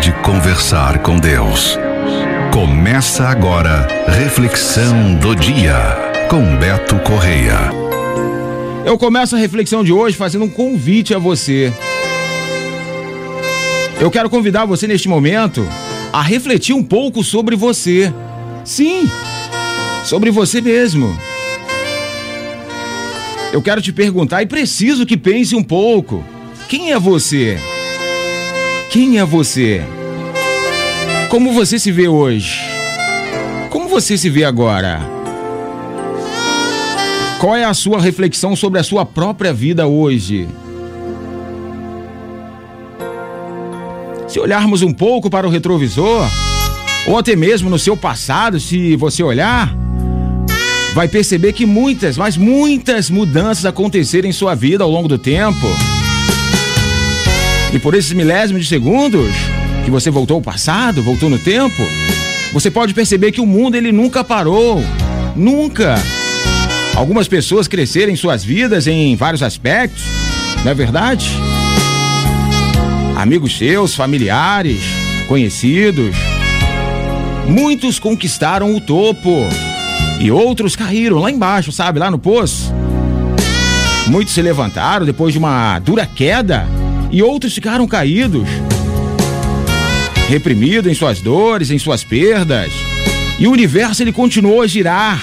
de conversar com Deus. Começa agora Reflexão do Dia com Beto Correia. Eu começo a reflexão de hoje fazendo um convite a você. Eu quero convidar você neste momento a refletir um pouco sobre você. Sim, sobre você mesmo. Eu quero te perguntar e preciso que pense um pouco. Quem é você? Quem é você? Como você se vê hoje? Como você se vê agora? Qual é a sua reflexão sobre a sua própria vida hoje? Se olharmos um pouco para o retrovisor, ou até mesmo no seu passado, se você olhar, vai perceber que muitas, mas muitas mudanças aconteceram em sua vida ao longo do tempo. E por esses milésimos de segundos que você voltou ao passado, voltou no tempo, você pode perceber que o mundo ele nunca parou. Nunca. Algumas pessoas cresceram em suas vidas em vários aspectos, não é verdade? Amigos seus, familiares, conhecidos. Muitos conquistaram o topo e outros caíram lá embaixo, sabe, lá no poço. Muitos se levantaram depois de uma dura queda e outros ficaram caídos, reprimidos em suas dores, em suas perdas. E o universo ele continuou a girar.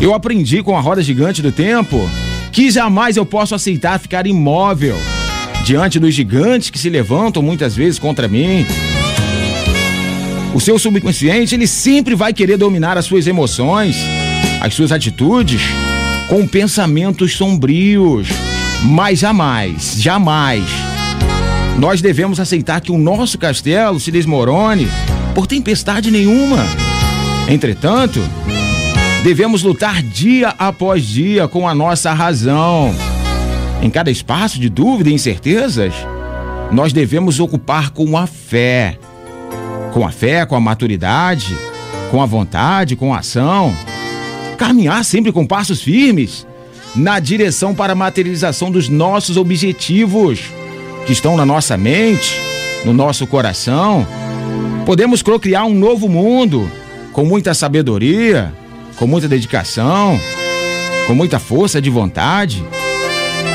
Eu aprendi com a roda gigante do tempo que jamais eu posso aceitar ficar imóvel diante dos gigantes que se levantam muitas vezes contra mim. O seu subconsciente, ele sempre vai querer dominar as suas emoções, as suas atitudes com pensamentos sombrios. Mas jamais, jamais nós devemos aceitar que o nosso castelo se desmorone por tempestade nenhuma. Entretanto, devemos lutar dia após dia com a nossa razão. Em cada espaço de dúvida e incertezas, nós devemos ocupar com a fé. Com a fé, com a maturidade, com a vontade, com a ação. Caminhar sempre com passos firmes na direção para a materialização dos nossos objetivos que estão na nossa mente, no nosso coração. Podemos procriar um novo mundo com muita sabedoria, com muita dedicação, com muita força de vontade,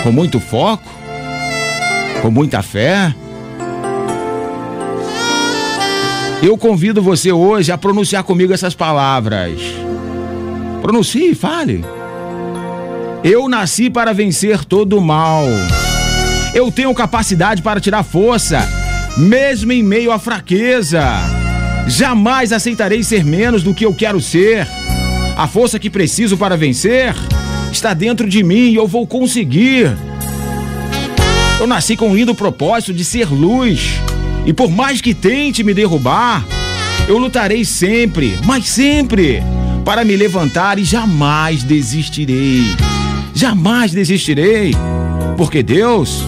com muito foco, com muita fé. Eu convido você hoje a pronunciar comigo essas palavras. Pronuncie, fale. Eu nasci para vencer todo o mal. Eu tenho capacidade para tirar força, mesmo em meio à fraqueza. Jamais aceitarei ser menos do que eu quero ser. A força que preciso para vencer está dentro de mim e eu vou conseguir. Eu nasci com o lindo propósito de ser luz. E por mais que tente me derrubar, eu lutarei sempre, mas sempre, para me levantar e jamais desistirei. Jamais desistirei, porque Deus,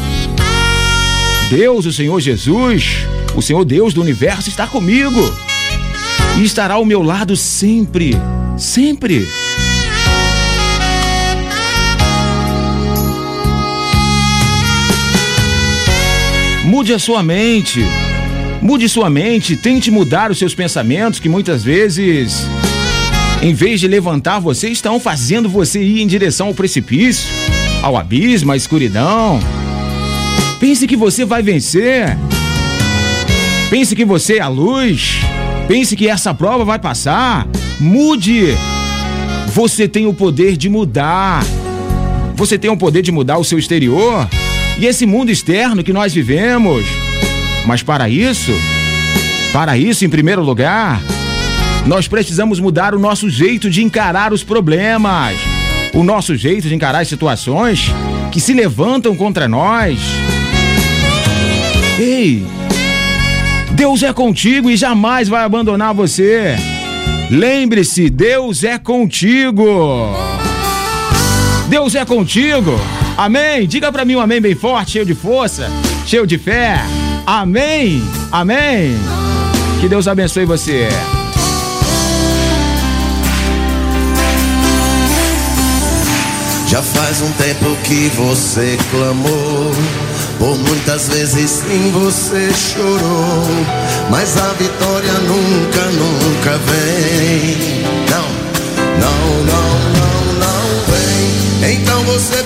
Deus, o Senhor Jesus, o Senhor Deus do universo está comigo e estará ao meu lado sempre, sempre. Mude a sua mente. Mude sua mente, tente mudar os seus pensamentos que muitas vezes, em vez de levantar você, estão fazendo você ir em direção ao precipício, ao abismo, à escuridão. Pense que você vai vencer. Pense que você é a luz. Pense que essa prova vai passar. Mude. Você tem o poder de mudar. Você tem o poder de mudar o seu exterior e esse mundo externo que nós vivemos. Mas para isso, para isso, em primeiro lugar, nós precisamos mudar o nosso jeito de encarar os problemas, o nosso jeito de encarar as situações que se levantam contra nós. Ei, Deus é contigo e jamais vai abandonar você. Lembre-se, Deus é contigo. Deus é contigo. Amém? Diga para mim um amém bem forte, cheio de força, cheio de fé. Amém. Amém. Que Deus abençoe você. Já faz um tempo que você clamou Por muitas vezes sim você chorou, mas a vitória nunca, nunca vem. Não, não, não, não, não vem. Então você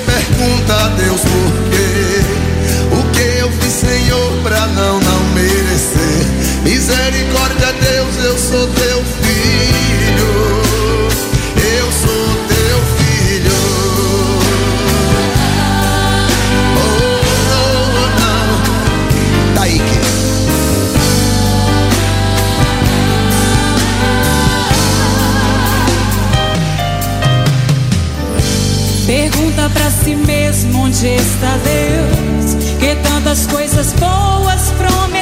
si mesmo onde está Deus, que tantas coisas boas prometeu,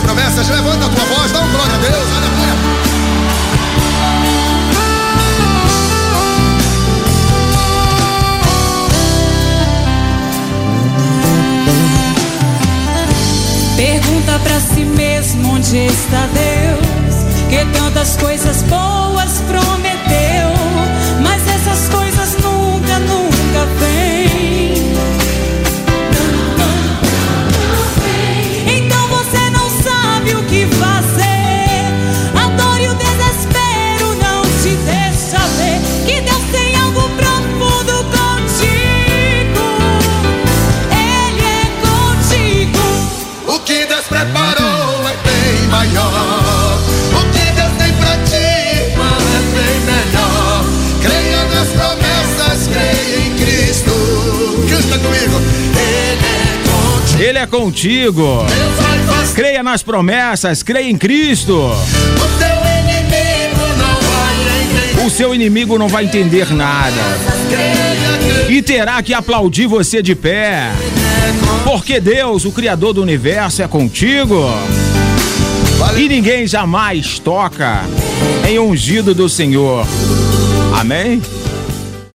promessas, levanta a tua voz, dá um glória a Deus, Ele é contigo. Creia nas promessas, creia em Cristo. O seu inimigo não vai entender nada. E terá que aplaudir você de pé. Porque Deus, o Criador do universo, é contigo. E ninguém jamais toca em ungido do Senhor. Amém?